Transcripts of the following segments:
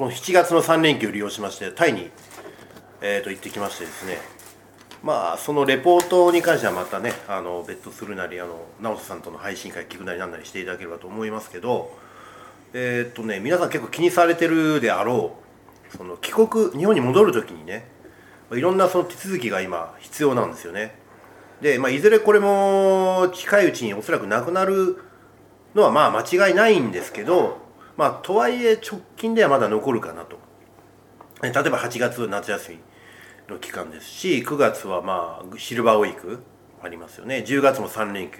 この7月の3連休を利用しましてタイに、えー、と行ってきましてですね。まあそのレポートに関してはまたねあの別途するなりあの直人さんとの配信会聞くなりなんなりしていただければと思いますけどえっ、とね皆さん結構気にされてるであろうその帰国日本に戻る時にねいろんなその手続きが今必要なんですよね。で、まあ、いずれこれも近いうちにおそらくなくなるのはまあ間違いないんですけどまあとはいえ直近ではまだ残るかなと。例えば8月夏休みの期間ですし9月はまあシルバーウィークありますよね。10月も3連休。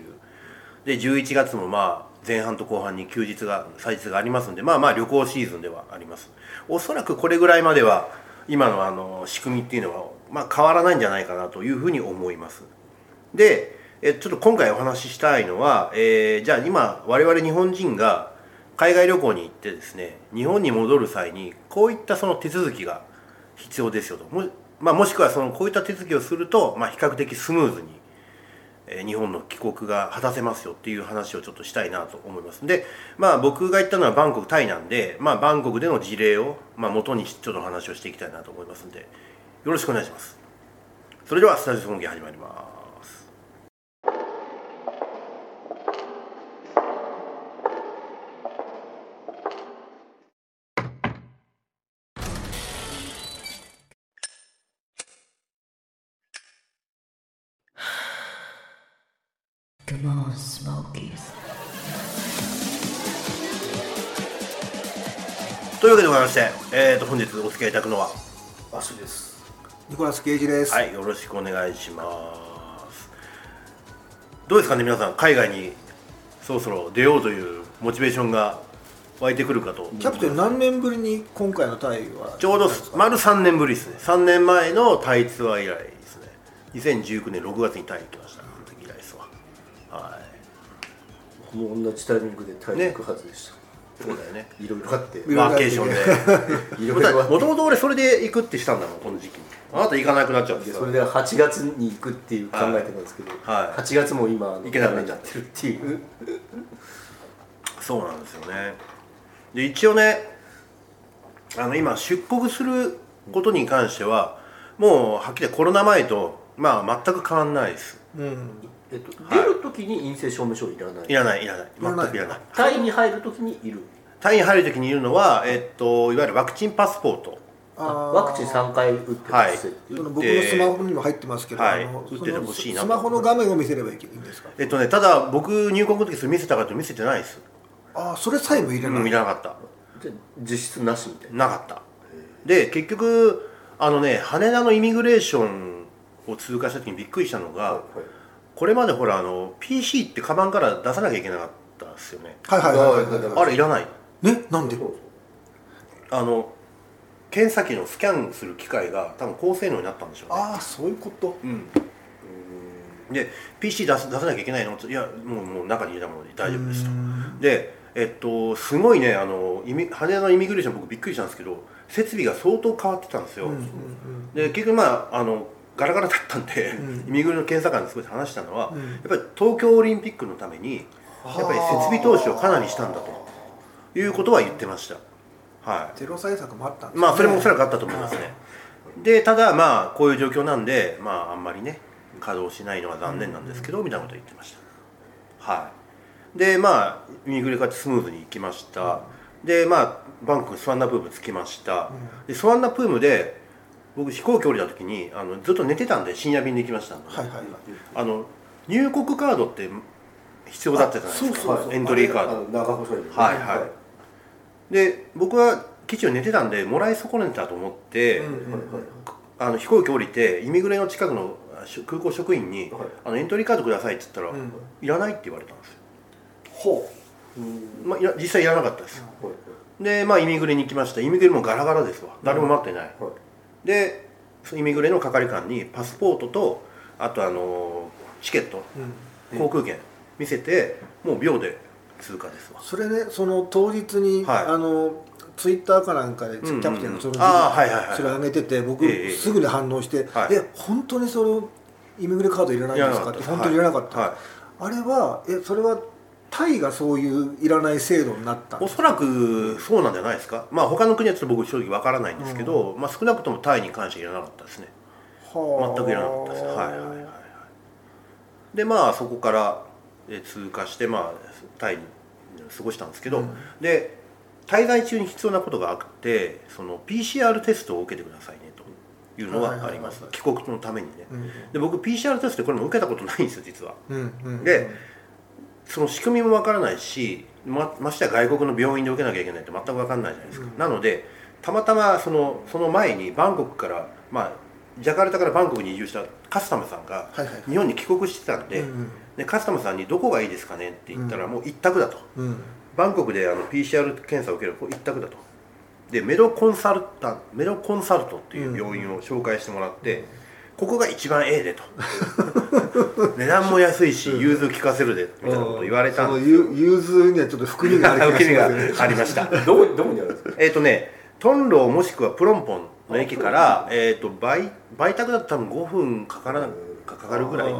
で11月もまあ前半と後半に休日が祭日がありますんでまあまあ旅行シーズンではあります。おそらくこれぐらいまでは今のあの仕組みっていうのはまあ変わらないんじゃないかなというふうに思います。でえちょっと今回お話ししたいのは、えー、じゃあ今我々日本人が海外旅行に行ってですね日本に戻る際にこういったその手続きが必要ですよと。も,、まあ、もしくはそのこういった手続きをすると、まあ、比較的スムーズに、え、日本の帰国が果たせますよっていう話をちょっとしたいなと思います。でまあ僕が行ったのはバンコクタイなんで、まあ、バンコクでの事例を、まあ、元にちょっと話をしていきたいなと思いますんでよろしくお願いします。それではスタジオ本気始まります。というわけでございまして、えー、と本日お付き合いいただくのはバシです。ニコラス・ケイジです。はいよろしくお願いします。どうですかね皆さん海外にそろそろ出ようというモチベーションが湧いてくるかと。キャプテン何年ぶりに今回のタイは？ちょうど丸3年ぶりですね。3年前のタイツアー以来ですね。2019年6月にタイに来ましたもう同じタイミングでタイに行くはずでした、そうだよね。いろいろあって。ワーケーションで。いろいろあって。もともと俺それで行くってしたんだもんこの時期に。あなた行かなくなっちゃうんですそれで8月に行くっていう考えてたんですけど、はい。8月も今行けなくなっちゃってるっていう。そうなんですよね。で一応ねあの今出国することに関してはもうはっきりコロナ前とまあ全く変わんないです。うん。えっと、はい。出る時に陰性証明書いらない。いらないいらない。らない全くい。らない。タイに入る時にいる。タイに入る時にいるのは、えっと、いわゆるワクチンパスポート。ああーワクチン3回打ってはい。ます、その僕のスマホにも入ってますけど、はい。打っててほしいなスマホの画面を見せればいいんですか？えっとねただ僕入国の時それ見せたかと見せてないです。ああ、それさえも入れない。うんいらなかった。で実質なしみたいな。なかった。で結局あのね羽田のイミグレーションを通過した時にびっくりしたのが、はいこれまでほらあの PC ってカバンから出さなきゃいけなかったですよね。はいはいはいはいはい。あれいらない。ね、なんで？あの検査機のスキャンする機械が多分高性能になったんでしょうね。ああ、そういうこと？うん。で PC 出す出さなきゃいけないの？いやもうもう中に入れたもので大丈夫ですと。うん。でえっとすごいねあのイミ羽田のイミグレーション僕びっくりしたんですけど設備が相当変わってたんですよ、うんうん。で結局まああのガラガラだったんで、うん。イミグレの検査官に少し話したのは、うん。やっぱり東京オリンピックのためにやっぱり設備投資をかなりしたんだということは言ってました。はテロ対策もあったんいですね。まあそれもおそらくあったと思いますね。でただまあこういう状況なんでまああんまりね稼働しないのは残念なんですけど、みたいなことを言ってました。はい。でまあイミグレからスムーズに行きました、でまあバンコクスワンナプーム着きました、でスワンナプームで僕飛行機降りた時にあのずっと寝てたんで深夜便で行きましたんで。はいはいはい。あの入国カードって必要だったじゃないですか。エントリーカード。長細いのね。はいはい。で僕は基地を寝てたんでもらい損ねたと思って、あの飛行機降りてイミグレの近くの空港職員に、はい。あのエントリーカードくださいって言ったら、うん。いらないって言われたんですよ、ほう。うん。まあ、実際いらなかったです、はい。でまあイミグレに行きました。イミグレもガラガラですわ。誰も待ってない、はいでイミグレの係官にパスポートとあとあのチケットうん。航空券見せてもう秒で通過ですわ。それね、その当日に、はい。あのツイッターかなんかでキャプテンがそのそれ上げてて僕、ええすぐに反応して、はい。え本当にそのイミグレカードいらないんですかって本当にいらなかった、はあれはえそれはタイがそういういらない制度になったおそらくそうなんじゃないですか。まあ他の国はちょっと僕正直わからないんですけど、まあ、少なくともタイに関してはいらなかったですね。はあ。全くいらなかったです。はいはいはいはい。でまあそこからえ通過してまあタイに過ごしたんですけど、うん。で滞在中に必要なことがあってその PCR テストを受けてくださいねというのがあります、帰国のためにね、うんで僕 PCR テストこれも受けたことないんですよ実は。うんうん。でその仕組みもわからないしまましてや外国の病院で受けなきゃいけないって全く分かんないじゃないですか、うん。なのでたまたまそのその前にバンコクからまあジャカルタからバンコクに移住したカスタムさんが日本に帰国してたんで,、うんでカスタムさんに「どこがいいですかね?」って言ったらもう一択だと、うん。バンコクであの PCR 検査を受ける一択だと。でメドコンサルタンメドコンサルトっていう病院を紹介してもらって、ここが一番ええでと。値段も安いし融通聞かせるでみたいなことを言われたんですそのゆ融通にはちょっと含みがあるが気がしますねありました。どこどこにあるんですか？えっとねトンローもしくはプロンポンの駅から、えー、と売売宅だと多分5分かからなかかかるぐらい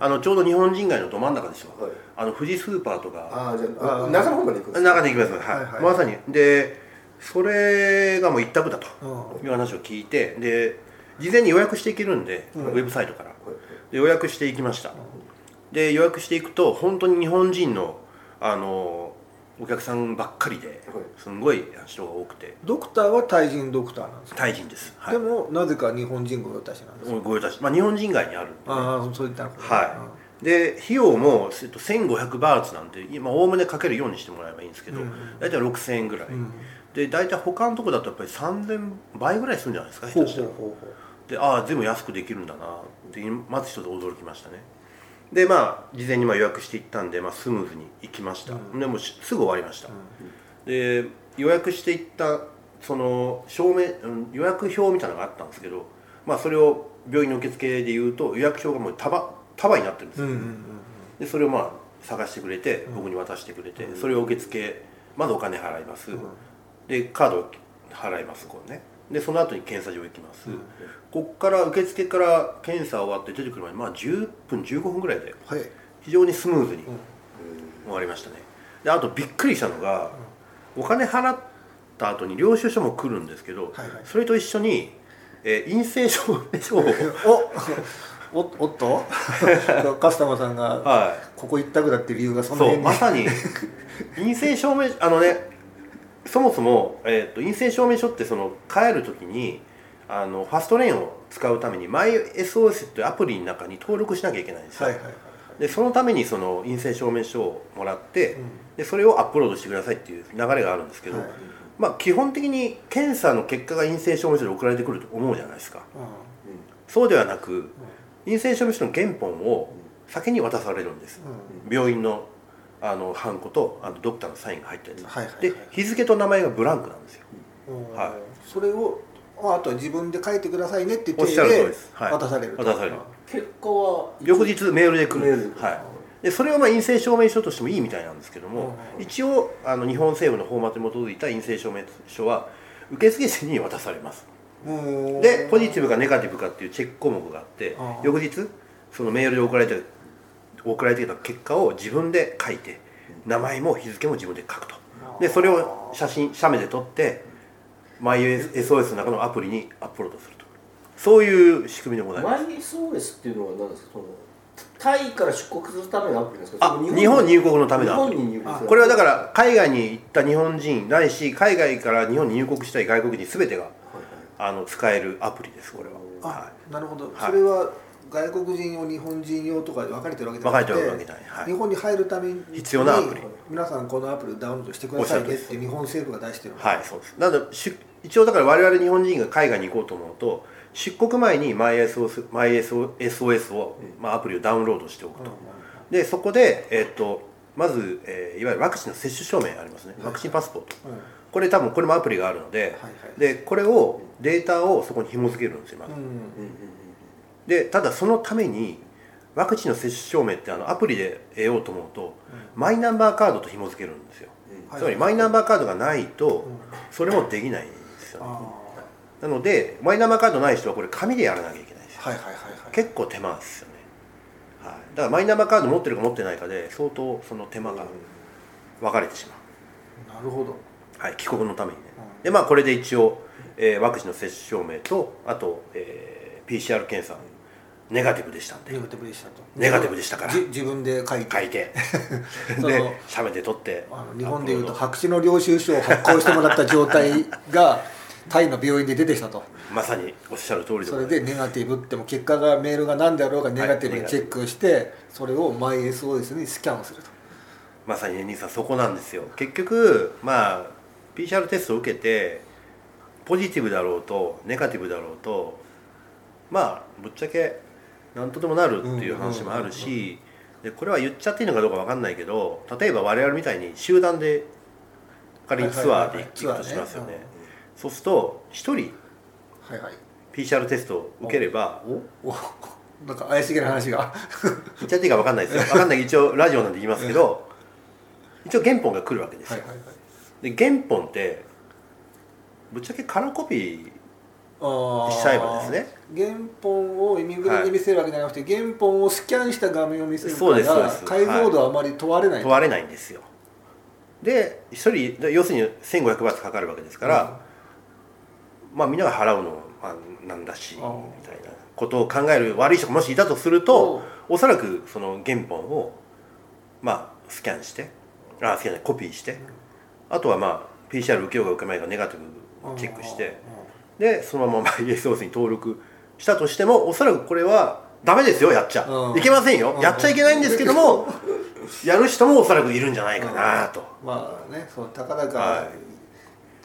あのちょうど日本人街のど真ん中ですよ、はい。あの富士スーパーとか。ああじゃあ中の方まで行くんですか中で行きます。はい、はいはい。まさに。でそれがもう一択だとうん。いう話を聞いてで事前に予約していけるんで、うん。ウェブサイトから。はいで予約していきました。で予約していくと本当に日本人のあのお客さんばっかりではい。すんごい人が多くて。ドクターはタイ人ドクターなんですか、タイ人です、はい。で、もなぜか日本人御用達なんですか？ご用達、まあ、日本人街にあるんで。ああそういったことはい、で費用もえっと1500バーツなんで今おおむねかけるようにしてもらえばいいんですけど、うん大体6000円ぐらい、うん。で大体他のとこだとやっぱり3000倍ぐらいするんじゃないですかほう下手したら。ほうほうほでああ全部安くできるんだな。ってまず一つ驚きましたね。でまあ事前にまあ予約していったんで、まあ、スムーズに行きました、うん。でもすぐ終わりました、うで予約していったその証明うん予約表みたいなのがあったんですけど、まあ、それを病院の受付で言うと予約表がもう束束になってるんですよ、うんうんうんでそれをまあ探してくれて僕に渡してくれて、それを受付まずお金払います、でカードを払いますこうねでその後に検査場行きます、こっから受付から検査終わって出てくるまでまあ10分15分ぐらいではい。非常にスムーズに終わりましたね。であとびっくりしたのが、お金払った後に領収書も来るんですけど、はいはい。それと一緒に、えー陰性証明書を おおおっと？カスタマーさんがはい。ここ一択だって理由がそのそう辺にまさに 陰性証明あのねそもそも、えー、と陰性証明書ってその帰る時にあのファストレーンを使うために MySOS っていうアプリの中に登録しなきゃいけないんですよ、はいはいはいでそのためにその陰性証明書をもらって、うん。でそれをアップロードしてくださいっていう流れがあるんですけど、はい。まあ基本的に検査の結果が陰性証明書で送られてくると思うじゃないですか。うそうではなく陰性証明書の原本を先に渡されるんです、ん。病院のあのハンコとあのドクターのサインが入ったやつ、はいはいはいで日付と名前がブランクなんですよ。うんはい。それをああとは自分で書いてくださいねっておっしゃる通りでです。はい。渡されると。渡される。結果は翌日メールで来るはい、でそれはまあ陰性証明書としてもいいみたいなんですけども、うん一応あの日本政府のフォーマットに基づいた陰性証明書は受付時に渡されます。うんでポジティブかネガティブかっていうチェック項目があって翌日そのメールで送られて送られてきた結果を自分で書いて名前も日付も自分で書くと。でそれを写真写メで撮って MySOS の中のアプリにアップロードすると。そういう仕組みでございます。マイ SOS っていうのは何ですか？そのタイから出国するためのアプリですか？日本入国のためのアプリ。日本に入国する。これはだから海外に行った日本人ないし海外から日本に入国したい外国人全てがはいあの使えるアプリですこれは、あはなるほど、はい。それは外国人用日本人用とかで分かれてるわけじゃなくて分かれてるわけじゃない。はい。日本に入るために必要なアプリ。皆さんこのアプリをダウンロードしてくださいねって日本政府が出してる。い、はい、そうです。なのでし一応だから我々日本人が海外に行こうと思うと出国前に MySOS, MySOS を、まあ、アプリをダウンロードしておくと、でそこで、えっとまず、えーいわゆるワクチンの接種証明ありますね。ワクチンパスポート、うん。これ多分これもアプリがあるので、はいはい。でこれをデータをそこに紐付けるんですよまず、うんでただそのためにワクチンの接種証明ってあのアプリで得ようと思うと、マイナンバーカードと紐付けるんですよ、はい。つまりマイナンバーカードがないとそれもできないんですよね、あなのでマイナンバーカードない人はこれ紙でやらなきゃいけないんですよ。ーはいはいはいはい。結構手間ですよね、はい、だからマイナンバーカード持ってるか持ってないかで相当その手間が分かれてしまう、なるほど。はい、帰国のためにね、うん。でまあこれで一応、えーワクチンの接種証明とあと、えー PCR 検査ネガティブでしたんで。ネガティブでしたと。ネガティブでしたから。じ自分で書いて。書いて。で写メで撮って。あの日本でいうと白紙の領収書を発行してもらった状態が タイの病院で出てきたと。ドまさにおっしゃる通りでそれでネガティブっても結果がメールが何であろうがネガティブにチェックしてそれを MySOS にスキャンすると。まさにね兄さんそこなんですよ。結局まあ PCR テストを受けてポジティブだろうとネガティブだろうとまあぶっちゃけ何とでもなるっていう話もあるしでこれは言っちゃっていいのかどうか分かんないけど例えば我々みたいに集団で仮にツアーで行くとしますよね。そうすると1人 PCR テストを受ければなんか怪しげな話が。言っちゃっていいか分かんないですよ。分かんない。一応ラジオなんで言いますけど一応原本が来るわけですよ。で原本ってぶっちゃけカラーコピーあー。しちゃえばですね。原本をイミグレに見せるわけじゃなくて、原本をスキャンした画面を見せるかそうですそうら解像度はあまり問われない、問われないんですよ。で一人で要するに1500バーツかかるわけですから、まあみんなが払うのはなんだしみたいなことを考える悪い人がもしいたとするとおそらくその原本をまあスキャンしてあスキャンコピーしてあとはまあ PCR 受けようが受けまいがネガティブをチェックしてでそのまま ISOS に登録したとしてもおそらくこれはダメですよやっちゃ、うん。いけませんよ、うん。やっちゃいけないんですけども、やる人もおそらくいるんじゃないかなと、まあねそうたかだかはい。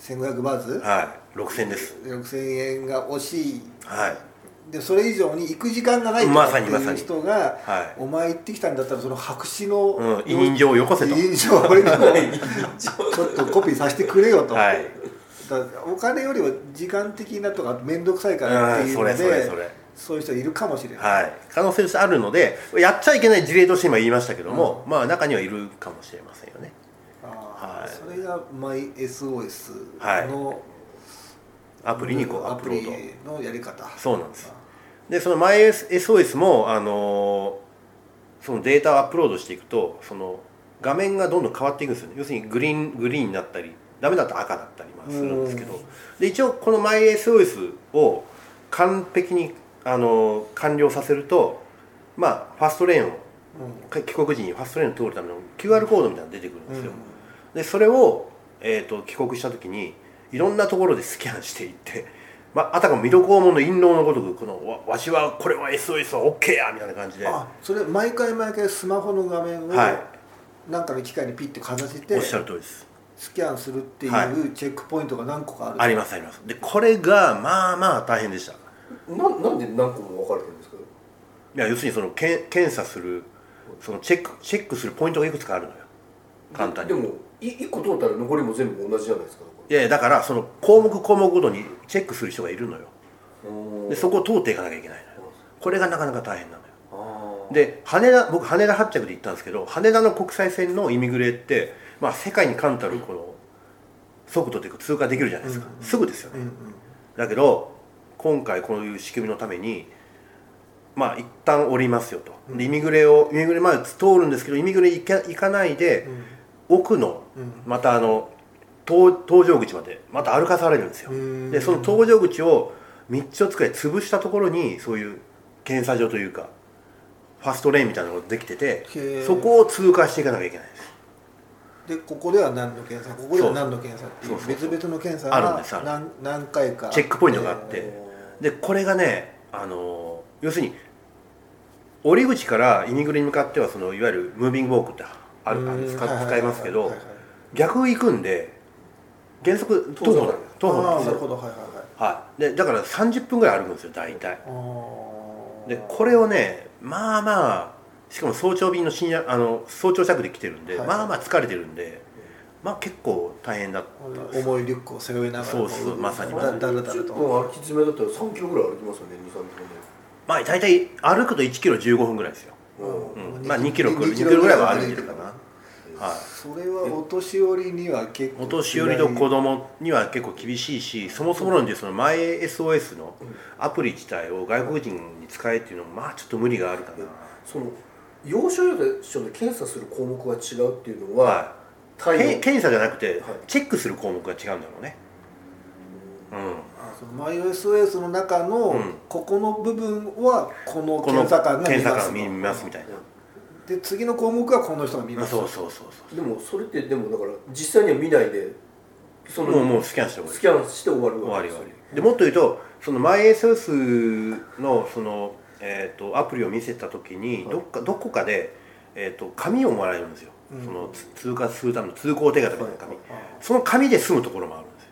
1500バーツ？はい。6000です。6000円が惜しい。はい。でそれ以上に行く時間がないっていう人が、はい。お前行ってきたんだったらその白紙の、うん。委任状をよこせと。委任状を俺にも ちょっとコピーさせてくれよと、はいお金よりは時間的なとか面倒くさいからっていうので、うんそれそれそれ。そういう人いるかもしれない、はい。可能性としてあるのでやっちゃいけない事例として今言いましたけども、まあ中にはいるかもしれませんよね。はい。それが MySOS はい。の、アプリにこうアップロード。のやり方。そうなんです。でその MySOS もあのーそのデータをアップロードしていくとその画面がどんどん変わっていくんですよね。要するにグリーングリーンになったりダメだと赤だったりまあするんですけど。で一応この MySOS を完璧にあのー完了させるとまあファストレーンをうん。帰国時にファストレーンを通るための QR コードみたいなのが出てくるんですよ、うん。でそれを、えー、と帰国した時にいろんなところでスキャンしていって、まあ、あたかも水戸黄門の印籠のごとくこのわわしはこれは SOS は OK やみたいな感じで。あそれ毎回毎回スマホの画面をはい。なんかの機械にピッてかざしておっしゃる通りですスキャンするっていはうチェックポイントが何個かある、ありますあります。でこれがまあまあ大変でした。いななんで何個も分かれてるんですか？や要するにそのけん検査するそのチェックチェックするポイントがいくつかあるのよ。簡単に。でもい1個通ったら残りも全部同じじゃないですかいやいやだからその項目項目ごとにチェックする人がいるのよ。こでそこを通っていかなきゃいけないのよ。これがなかなか大変なのよ。で羽田僕羽田発着で行ったんですけど羽田の国際線のイミグレって、まあ、世界に冠たるこの速度というか通過できるじゃないですか、うんうん。すぐですよね、うんうん。だけど今回こういう仕組みのためにまあ一旦降りますよと、でイミグレをイミグレまで通るんですけどイミグレ行か行かないで、奥のうん。またあの搭搭乗口までまた歩かされるんですよ。うん。でその搭乗口を3つを作り潰したところにそういう検査所というかファストレーンみたいなのができててそこを通過していかなきゃいけないですでここでは何の検査ここでは何の検査っていう別々の検査あるんですあるが何何回かチェックポイントがあって。えでこれがねあの要するに降り口からイミグレに向かってはそのいわゆるムービングウォークってあるん。はいはいはい使いますけど逆行くんで原則徒歩なんです徒歩なんですよ。はいはいはい。はい。でだから30分ぐらい歩くんですよ大体。でこれをねまあまあしかも早朝便の深夜あの早朝着で来てるんで、はい。まあまあ疲れてるんでまあ結構大変だった重いリュックを背負いながらそうそうまさにまさに。だだらだら10と分歩き詰めだったら3キロぐらい歩きますよね23キロまあ大体歩くと1キロ15分ぐらいですよ、うん。うん。まあ2キロ来る2キロぐらいは歩いてるかな。はい。それはお年寄りには結構お年寄りと子供には結構厳しいしそもそも論でその MySOS のアプリ自体を外国人に使えっていうのもまあちょっと無理があるかな。その要所要所で検査する項目が違うっていうのは、はタイのけ検査じゃなくてはい。チェックする項目が違うんだろうね。うん。あその MyOSOS の中のうん。ここの部分はこのこの検査官が見検査ます官見ますみたいな。で次の項目はこの人が見ます。そうそうそうそでもそれってでもだから実際には見ないでそうのもうもうスキャンして終わり。スキャンして終わる終わり終わり。でもっと言うとその MySOS のその、えー、とアプリを見せた時にはい。どっかどこかで、えー、と紙をもらえるんですよ、うん。そのつ通過するための通行手形みたい。な紙、はい。その紙で済むところもあるんですよ。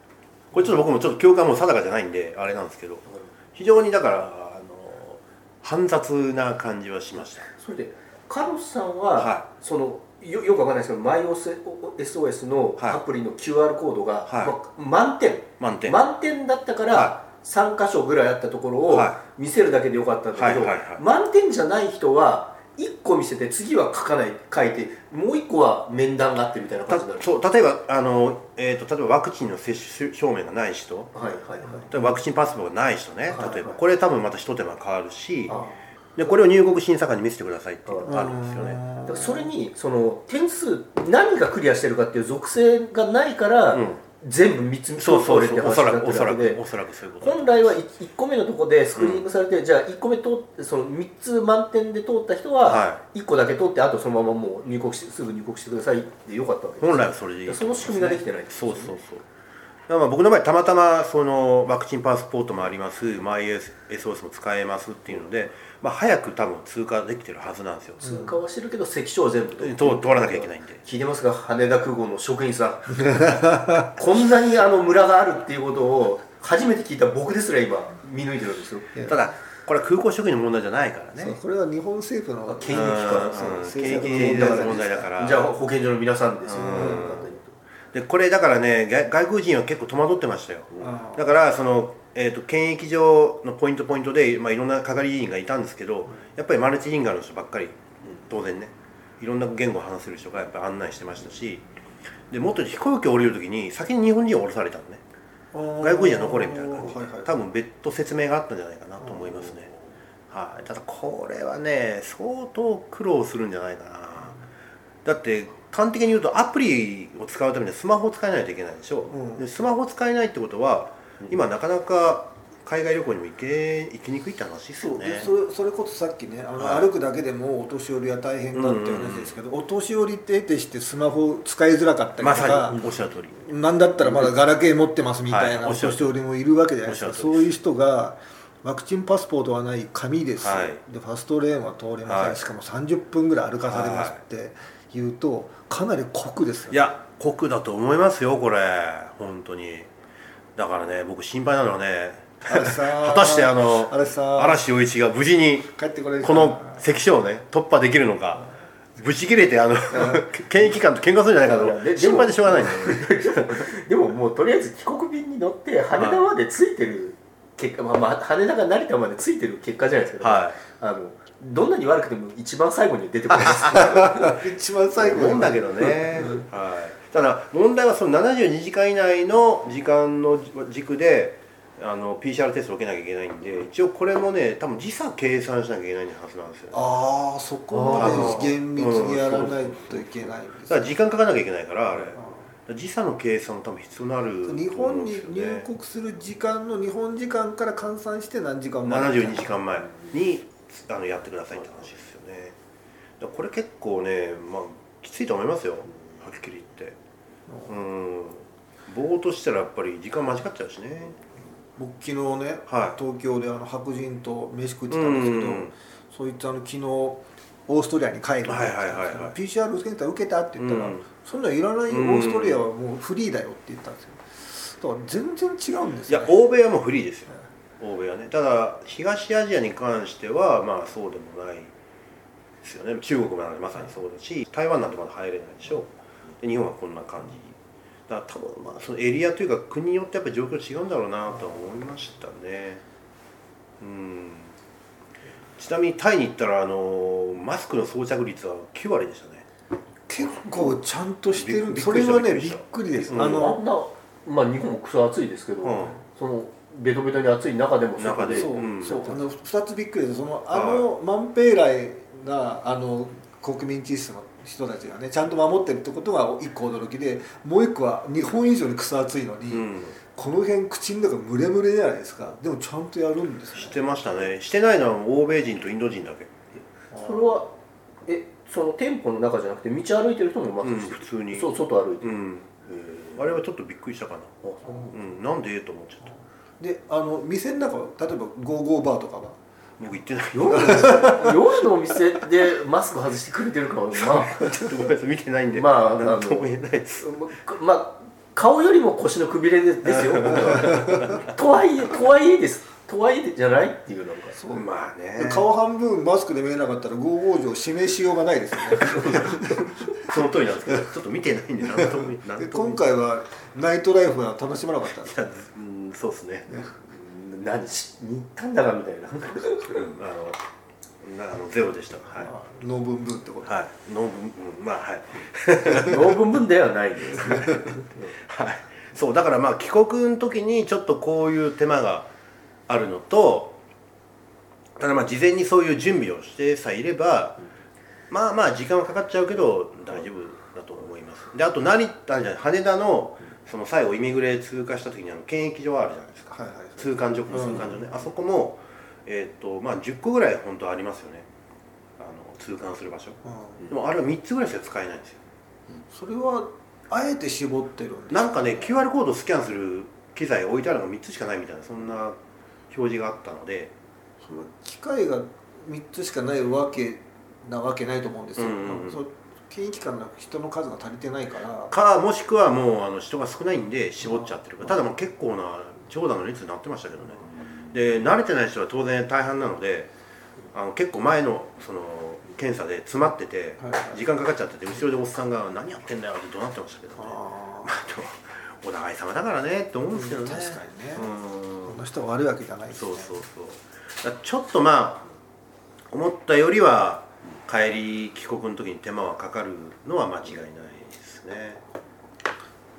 これちょっと僕もちょっと教官も定かじゃないんであれなんですけど。非常にだからあの煩雑な感じはしました。それでカロスさんは、はそのよよくわかんないですけど MyOSOS のはい。アプリの QR コードが、はい。まあ、満点。満点。満点だったから、は3箇所ぐらいあったところをは見せるだけでよかったんだけど、満点じゃない人は1個見せて次は書かない書いてもう1個は面談があってみたいな感じになる。たそう例えばあの、えー、と例えばワクチンの接種証明がない人。はいはいはい。ワクチンパスポートがない人ね。はい例えば。これ多分また一手間変わるしあでこれを入国審査官に見せてくださいっていうのがあるんですよね。だからそれにその点数何がクリアしてるかっていう属性がないから、うん全部3つそうそうそう。おそらくおそらくおそらくそういうこと。だ本来は 1, 個目のところでスクリーニングされて、じゃあ1個目通ってその3つ満点で通った人はは1個だけ通ってあとそのままもう入国しすぐ入国してくださいでよかったわけです本来はそれでいい。とその仕組みができてないんですそうそうそうまあ僕の場合たまたまそのワクチンパスポートもあります。MySOS も使えますっていうので、まあ、早く多分通過できてるはずなんですよ。通過はしてるけど関所は全部通通通らなきゃいけないんで。聞いてますか？羽田空港の職員さん。こんなにあの村があるっていうことを初めて聞いた僕ですら今見抜いてるんですよ。ただこれは空港職員の問題じゃないからね。これは日本政府のあ検疫官うん。そう検疫政策の問題だから。じゃあ保健所の皆さんですよ。ねでこれだからね外外国人は結構戸惑ってましたよ。だからその、えー、と検疫所のポイントポイントで、まあ、いろんな係員がいたんですけどやっぱりマルチリンガルの人ばっかり。当然ね。いろんな言語を話せる人がやっぱり案内してましたし。でもっと飛行機を降りる時に先に日本人を降ろされたのね。外国人は残れみたいな感じで、はいはい。多分別途説明があったんじゃないかなと思いますね、はい、ただこれはね相当苦労するんじゃないかな。だって端的に言うとアプリを使うためにはスマホを使えないといけないでしょ、うん。でスマホを使えないってことは今なかなか海外旅行にも行け行きにくいって話ですよね。そう。でそれそれこそさっきねあの、はい。歩くだけでもお年寄りは大変だって話ですけど、お年寄りって得てしてスマホ使いづらかったりとまか、さに。おっしゃる通りなんだったらまだガラケー持ってますみたいなお年寄りもいるわけじゃないですか、そういう人がワクチンパスポートはない紙です、はい。でファストレーンは通れません、はい。しかも30分ぐらい歩かされますって言うとかなり酷ですよ。いや酷だと思いますよこれ。本当に。だからね僕心配なのはね果たしてあの嵐陽一が無事にこの関所をね突破できるのか。ぶち切れてあの検疫官と喧嘩するんじゃないかと。心配でしょうがないんだよでももうとりあえず帰国便に乗って羽田まで着いてる結果、まあ、まあ羽田が成田まで着いてる結果じゃないですか、はあのどんなに悪くても一番最後に出てこない 一番最後思うんだけどね、はい、ただ問題はその72時間以内の時間の軸であの PCR テストを受けなきゃいけないんで一応これもね多分時差計算しなきゃいけないはずなんですよ。ああそこまで厳密にやらないといけないんですだから時間かかなきゃいけないからあれ。時差の計算多分必要になる日と思うん本に入国する時間の日本時間から換算して何時間前？72時間前にあのやってくださいって話ですよね。だこれ結構ねまあきついと思いますよ。はっきり言って。うん。ぼーっとしたらやっぱり時間間違っちゃうしね。僕昨日ね、はい。東京であの白人と飯食ってたんですけど、うん。そいつあの昨日オーストリアに帰るって言ってたはいはいはいはい。PCR 検査受けたって言ったら、うん。そんなんいらないオーストリアはもうフリーだよって言ったんですよ。だから全然違うんですいよ、ね、や欧米はもうフリーですよ欧米はね。ただ東アジアに関してはまあそうでもないですよね。中国もまさにそうだし台湾なんてまだ入れないでしょ。で日本はこんな感じ。だから多分まあそのエリアというか国によってやっぱり状況違うんだろうなとは思いましたね。うん。ちなみにタイに行ったらあのマスクの装着率は9割でしたね。結構ちゃんとしてる。それはねびっくりです、うん。ああのんなまあ日本もクソ暑いですけど、うん。そのベトベトに暑い中でも中で。そう、うん。そうあの2つびっくりです。そのあのマンペイライなあの国民知識の人たちがねちゃんと守ってるってことが一個驚きでもう一個は日本以上に草厚いのに、うん。この辺口の中ムレムレじゃないですか。でもちゃんとやるんですね。してましたね。してないのは欧米人とインド人だけ。それはえその店舗の中じゃなくて道歩いてる人もマスうん普通に。そう外歩いて。る、うん。あれはちょっとびっくりしたかな。あそう。うん。なんでと思っちゃったであの店の中は例えばゴーゴーバーとかは。僕行ってない。夜の夜のお店でマスク外してくれてるかはまちょっとごめんなさい見てないんで。まあなんとも言えないです。あまあ顔よりも腰のくびれでですよとはいえとはいえですとはいえじゃない？っていうなんか。そうまあね。顔半分マスクで見えなかったらゴーゴー城指名しようがないですよね。その通りなんですけどちょっと見てないんでなんともなんでとも今回はナイトライフは楽しまなかったんです。かうんそうですね。うん何しに行ったんだかみたいな。うん。あのなあのゼロでした。はい。ノーブンブンってこと、はい。ノーブンうんまあはい。ノーブンブンではないですね。はい。そうだからまあ帰国の時にちょっとこういう手間があるのとただまあ事前にそういう準備をしてさえいれば、まあまあ時間はかかっちゃうけど大丈夫だと思います。であと成田じゃない羽田のその最後イミグレ通過した時にあの検疫所あるじゃないですか。はいはいはい。通関所通関所ね、あそこもえっ、とまあ10個ぐらい本当ありますよね。あの通関する場所。うん。でもあれは3つぐらいしか使えないんですよ。それはあえて絞ってるんですなんかね QR コードをスキャンする機材置いてあるのが3つしかないみたいなそんな表示があったので。その機械が3つしかないわけなわけないと思うんですよ、うんうんうん。その検疫官の人の数が足りてないから。かもしくはもうあの人が少ないんで絞っちゃってるか。ただもう結構な長蛇の列になってましたけどね。で慣れてない人は当然大半なのであの結構前のその検査で詰まってて時間かかっちゃってて後ろでおっさんが「何やってんだよ」って怒鳴ってましたけどね。あまあお互い様だからねって思うんですけどね。確かにね。うんこの人は悪いわけじゃないですね。そうそうそう。ちょっとまあ思ったよりは帰り帰国の時に手間はかかるのは間違いないですね。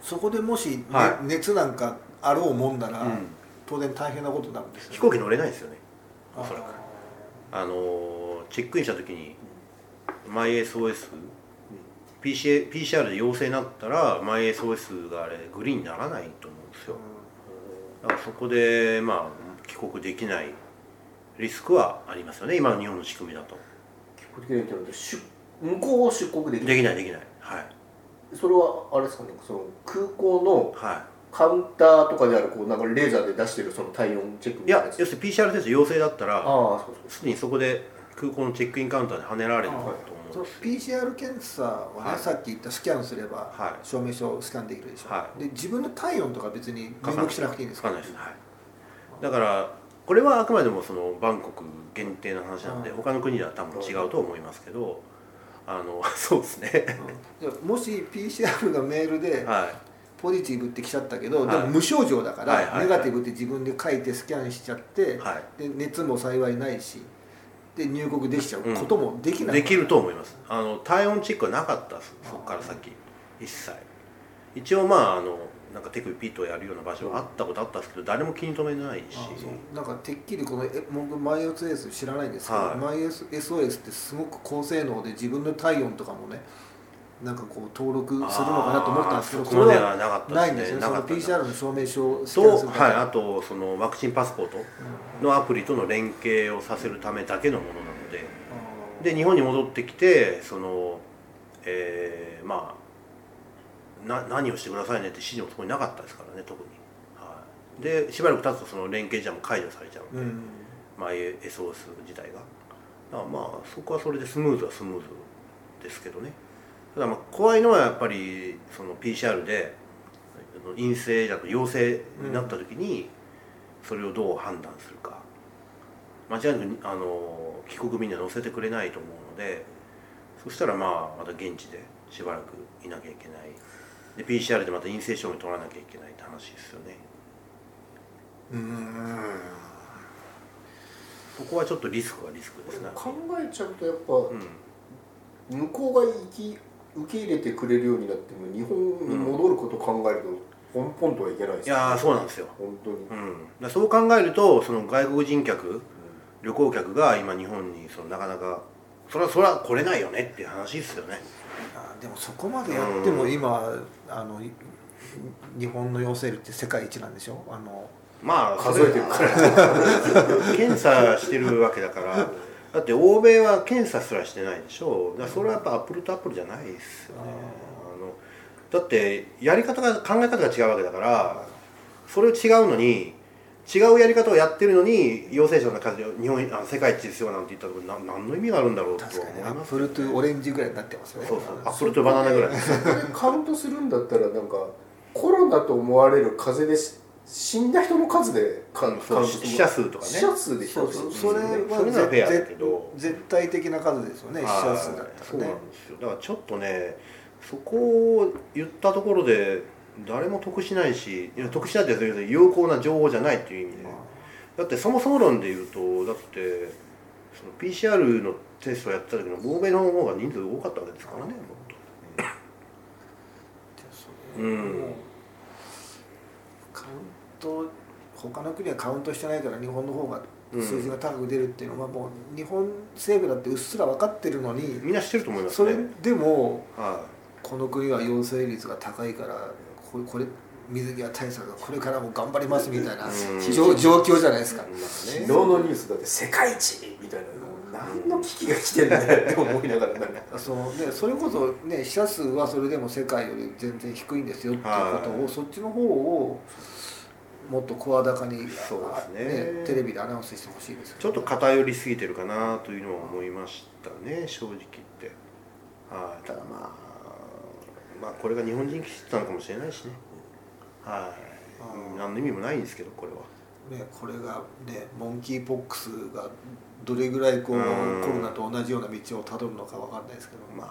そこでもし、ねは熱なんかあろうもんなら、うん当然大変なことになるんですよ、飛行機乗れないですよね。おそらく。あのーチェックインした時に MySOS PCR, PCR で陽性になったら MySOS があれグリーンにならないと思うんですよだからそこでまあ帰国できないリスクはありますよね。今の日本の仕組みだと。帰国できないって出向こうを出国できない。できないできない。はい。それはあれですかね。その空港のはカウンターとかであるこうなんかレーザーで出してるその体温チェックい、いみたいなやつ。や要するに PCR テスト陽性だったらすでにそこで空港のチェックインカウンターで跳ねられると。思そうの PCR 検査はね、はい。さっき言ったスキャンすれば、はい。証明書をスキャンできるでしょ、はで自分の体温とか別に入力しなくていいんですか？かんないです、はい、だからこれはあくまでもそのバンコク限定の話なので、うん。他の国では多分違うと思いますけどあの そうですね。うん。でもし PCR がメールではい。ポジティブって来ちゃったけど、はい。でも無症状だから、ネガティブって自分で書いてスキャンしちゃって、はい。で熱も幸いないしで入国できちゃうこともできない、できると思います。あの体温チェックはなかったそこから先。一切。一応まああのなんか手首ピッとやるような場所はあったことあったんですけど誰も気に留めないし。なんかてっきりこのえ僕マイ SOS 知らないんですけど、はい。マイ SOS ってすごく高性能で自分の体温とかもねなんかこう登録するのかなと思ったんですけどそれはなかったないんですねそのなかった。PCR の証明書をスキャンすと、るだけ。はい、あとそのワクチンパスポートのアプリとの連携をさせるためだけのものなので。あーで日本に戻ってきてそのえーまあな何をしてくださいねって指示もそこになかったですからね特に、はい、でしばらく経つとその連携じゃも解除されちゃうので、うん。まあ、SOS 自体が。だからまあそこはそれでスムーズはスムーズですけどねただまあ怖いのはやっぱりその PCR で陰性だと陽性になった時にそれをどう判断するか。間違いなくあの帰国便には載せてくれないと思うのでそしたらまあまた現地でしばらくいなきゃいけない。で PCR でまた陰性証明取らなきゃいけないって話ですよね。うーん。ここはちょっとリスクはリスクですね考えちゃうとやっぱ、うん。向こうが行き受け入れてくれるようになっても日本に戻ることを考えると、ポンポンとはいけないですいやーそうなんですよ。本当に、うん、そう考えるとその外国人客旅行客が今日本にそのなかなかそれはそれは来れないよねっていう話ですよね。あでもそこまでやっても今、あのい日本の陽性率って世界一なんでしょ？あのまあ数えてるから。検査してるわけだからだって欧米は検査すらしてないでしょ。だからそれはやっぱアップルとアップルじゃないですよね。あのだってやり方が考え方が違うわけだからそれを違うのに違うやり方をやってるのに陽性者の数で日本あ世界一ですよなんて言ったところな何の意味があるんだろうと確かに。ア思いますップルとオレンジぐらいになってますよね。そうそう。アップルとバナナぐらい カウントするんだったらなんかコロナと思われる風邪でし死んだ人の数で死者数とかね。死者数でそうそう。それはそれならフェアだけ絶ど。絶対的な数ですよね。死者数だったそうらねなんですよ。だからちょっとねそこを言ったところで誰も得しないしいや得しないって有効な情報じゃないっていう意味で。だってそもそも論で言うとだってその PCR のテストをやった時の欧米の方が人数多かったわけですからねもっと。うんト他の国はカウントしてないから日本の方が数字が高く出るっていうのはもう日本政府だってうっすら分かってるのにみんな知ってると思いますそれねでもはこの国は陽性率が高いからこれこれ水際対策がこれからも頑張りますみたいなうん。状状況じゃないですか。昨ね。日のニュースだって世界一みたいな何の危機が来てんだよって思いながら そのね、それこそ、ね、死者数はそれでも世界より全然低いんですよっていうことを、はい。そっちの方をもっと声高に、そうですね。テレビでアナウンスしてほしいですよね。ちょっと偏りすぎてるかなというのは思いましたね正直言って。はい。ただまあまあこれが日本人気質なのかもしれないしね。はい。うん何の意味もないんですけどこれは。ね、これが、ね、モンキーポックスがどれぐらいこううん。コロナと同じような道をたどるのかわかんないですけど、まあ、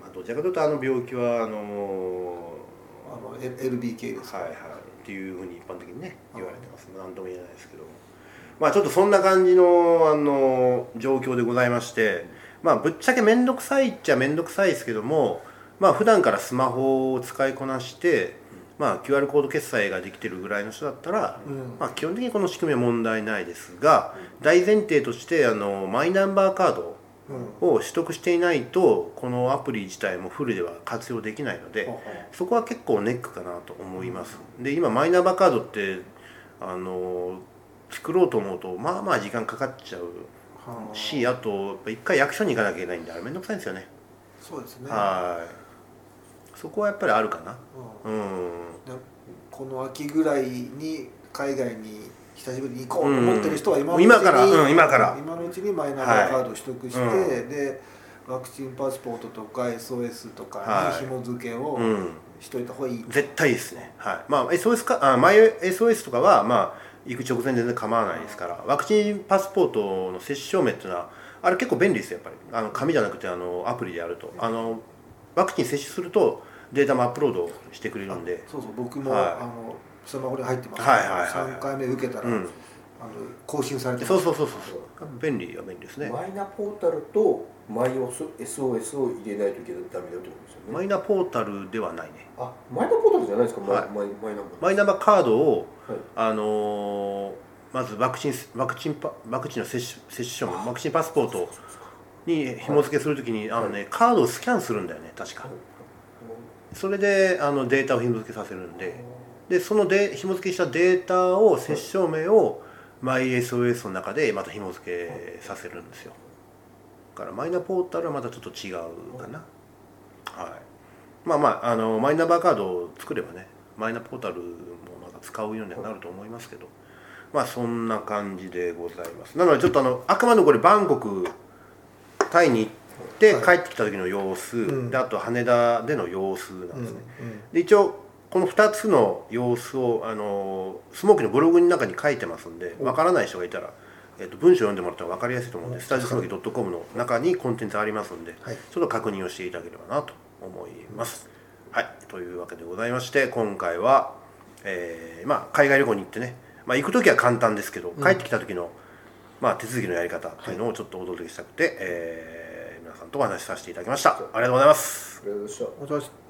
まあどちらかというとあの病気はあのあの LBK ですはいはいっていうふうに一般的にね言われてます。何とも言えないですけど。まあちょっとそんな感じのあの状況でございましてまあぶっちゃけ面倒くさいっちゃ面倒くさいですけどもまあ普段からスマホを使いこなしてまあ QR コード決済ができてるぐらいの人だったら、うん。まあ基本的にこの仕組みは問題ないですが大前提としてあのマイナンバーカードうんを取得していないとこのアプリ自体もフルでは活用できないので、そこは結構ネックかなと思います、で今マイナンバーカードってあの作ろうと思うとまあまあ時間かかっちゃうしあ。と一回役所に行かなきゃいけないんであれめんどくさいんですよね。そうですね、はい。そこはやっぱりあるかな。うん。この秋ぐらいに海外に久しぶりに行こうと思ってる人は今のうちに、今から。うん今から。今のうちにマイナンバーカードを取得して、はいうん。でワクチンパスポートとか SOS とかはい。に紐付けをうん。しといた方がいい、絶対ですね。はい。まあ SOS かあマイ SOS とかはまあ行く直前全然構わないですからワクチンパスポートの接種証明っていうのはあれ結構便利ですよやっぱり。あの紙じゃなくてあのアプリでやると。あのワクチン接種するとデータもアップロードしてくれるんで。そうそう。僕も、はい。あのスマホに入ってます。はいはいはいはい。3回目受けたら、うん。あの更新されてます。そうそうそうそう便利は便利ですね。マイナポータルとマイ SOS を入れないといけないダメだってことですよね。マイナポータルではないね。あマイナポータルじゃないですか、はい。マイマイマイナンバーマイナンバーカードをはい。あのーまずワクチンワクチンパワクチンの接種接種証明ワクチンパスポートに紐付けするときにあのねカードをスキャンするんだよね確か。それであのデータを紐付けさせるんででそので紐付けしたデータを接種証明を MySOS の中でまた紐付けさせるんですよ。だからマイナポータルはまたちょっと違うかな。はい。まあまああのマイナンバーカードを作ればねマイナポータルもまた使うようにはなると思いますけど。まあそんな感じでございます。なのでちょっとあのあくまでこれバンコクタイに行って帰ってきた時の様子、ん。であと羽田での様子なんですね、で一応この2つの様子をあのスモーキーのブログの中に書いてますんでわからない人がいたら、えっと文章を読んでもらったら分かりやすいと思うんで、スタジオスモーキー .com の中にコンテンツありますんで、はい。ちょっと確認をしていただければなと思います。はい、というわけでございまして今回は、えーまあ、海外旅行に行ってね、まあ、行く時は簡単ですけど帰ってきた時の、まあ、手続きのやり方っていうのをちょっとお届けしたくて、えー皆さんとお話しさせていただきました。ありがとうございます。ありがとうございました